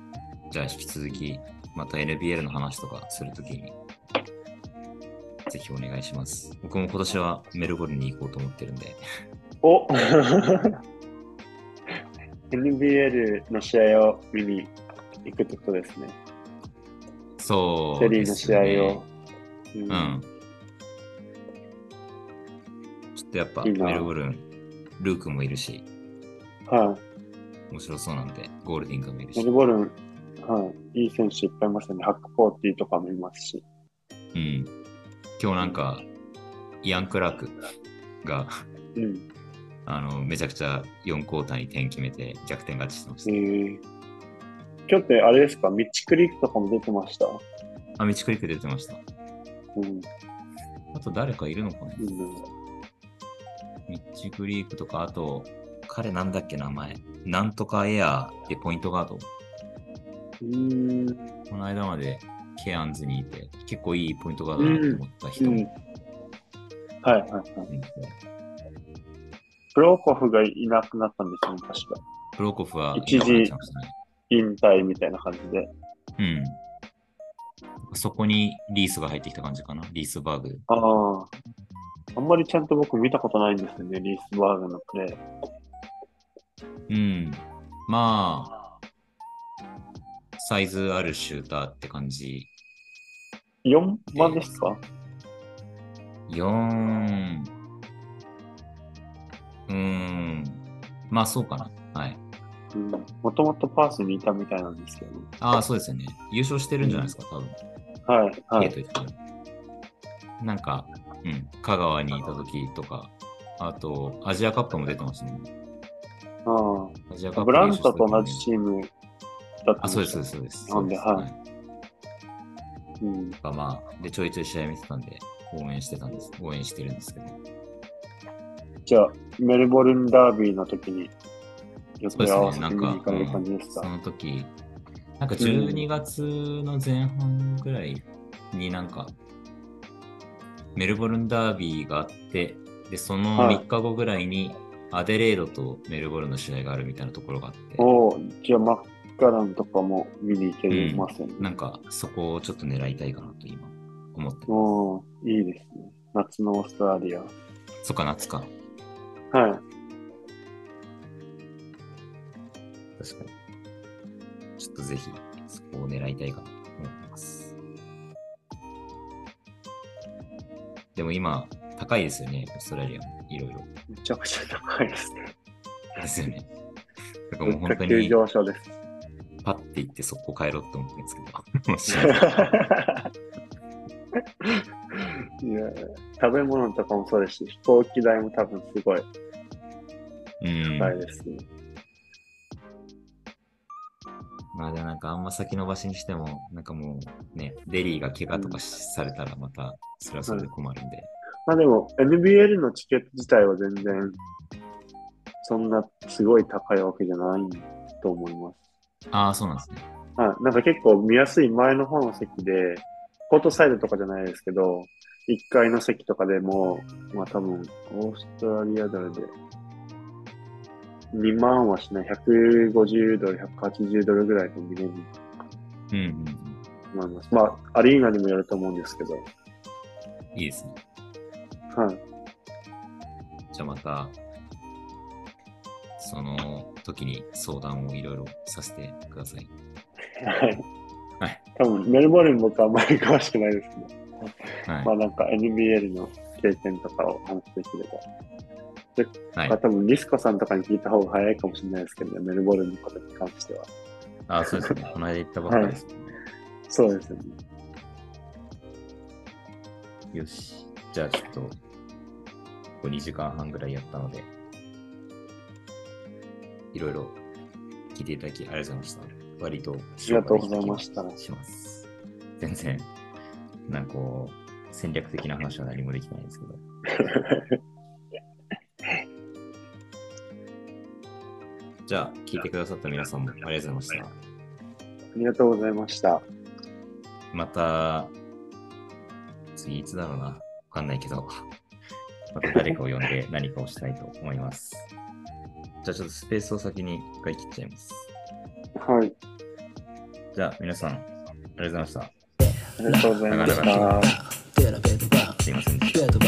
じゃあ引き続き、また NBL の話とかするときに、ぜひお願いします。僕も今年はメルボルンに行こうと思ってるんで。お NBL の試合を見に行くってことですね。そうセリーの試合を。ううん。ちょっとやっぱメルボルン、ルークもいるし、は面白そうなんで、ゴールディングもいるい。メしル。ボルン、はい。いい選手いっぱいいますよね。ハックポーティーとかもいますし。うん。今日なんか、イアン・クラークが、うん。あの、めちゃくちゃ4クォーターに点決めて逆転勝ちしてましえー、今日ってあれですか？ミッチクリックとかも出てました？た。あ、道クリック出てました。うん。あと誰かいるのかな？うん。ミッチ・クリークとか、あと、彼なんだっけ名前？なんとかエアーでポイントガード。うーん。この間までケアンズにいて、結構いいポイントガードだなと思った人うんもはいはいはい。いて、プロコフがいなくなったんですよね、確か。プロコフは一時。引退みたいな感じで。うん。そこにリースが入ってきた感じかな。リースバーグ。ああ。あんまりちゃんと僕見たことないんですよね、リースバーグのプレー。うん。まあ、サイズあるシューターって感じ。4番ですか、4、うーん。まあそうかな。はい。うん。もともとパースにいたみたいなんですけどね。ああ、そうですよね。優勝してるんじゃないですか、多分。はい、はい。なんか、うん、香川にいた時とか、あと、アジアカップも出てましたね。あアジアカップあブラントと同じチームあ、そうです、よそうです、そうです。日本でそうはいうん。まあまあ、で、ちょいちょい試合見てたんで、応援してたんです。応援してるんですけど。じゃあ、メルボルンダービーの時に予そうで定合わせて見に行かれ感じですか、その時、なんか12月の前半ぐらいになんか、メルボルンダービーがあって、で、そのはい3日後ぐらいに、アデレードとメルボルンの試合があるみたいなところがあって、おおじゃあ、マッカランとかも見に行けますよね。なんかそこをちょっと狙いたいかなと今思ってます。おーいいですね。夏のオーストラリア。そっか、夏か。はい。確かに。ちょっとぜひ、そこを狙いたいかなと思ってます。でも今、高いですよね、オーストラリアも。いろいろ。めちゃくちゃ高いですね。ですよね。だからもう本当に、上昇です。パッて行ってそこ帰ろうって思ってんです。けど。いや食べ物とかもそうです。し、飛行機代も多分す。ごい。高いです。ね。まあでもなんかあんま先延ばしにしても、なんかもうね、デリーが怪我とかされたらまた、それはそれで困るんで。まあでも、NBL のチケット自体は全然、そんなす。ごい高いわけじゃないと思います。ああ、そうなんですね。はい。なんか結構見やすい前の方の席で、コートサイドとかじゃないですけど、1階の席とかでも、まあ多分、オーストラリアドルで、2万はしない、150ドル、180ドルぐらいで見れるうんうんうん。と思います。まあ、アリーナにもよると思うんですけど、いいですね。はい。じゃあまた、その時に相談をいろいろさせてください。はい。はい。多分、メルボルン僕はあんまり詳しくないですけど、はい。まあなんか NBL の経験とかを話できれば。はいまあ、多分リスコさんとかに聞いた方が早いかもしれないですけどね、メルボルンのことに関しては。あそうですね。この間言ったばっかりですもんね。そうですよね。よし。じゃあちょっと、ここ2時間半ぐらいやったので、いろいろ聞いていただきありがとうございました。割と、あありがとうございましたします。全然、なんかこう、戦略的な話は何もできないんですけど。じゃあ、聞いてくださった皆さんもありがとうございました。ありがとうございました。また、次いつだろうな。わかんないけど、また誰かを呼んで何かをしたいと思います。じゃあちょっとスペースを先に一回切っちゃいます。はい。じゃあ皆さん、ありがとうございました。ありがとうございました。すいません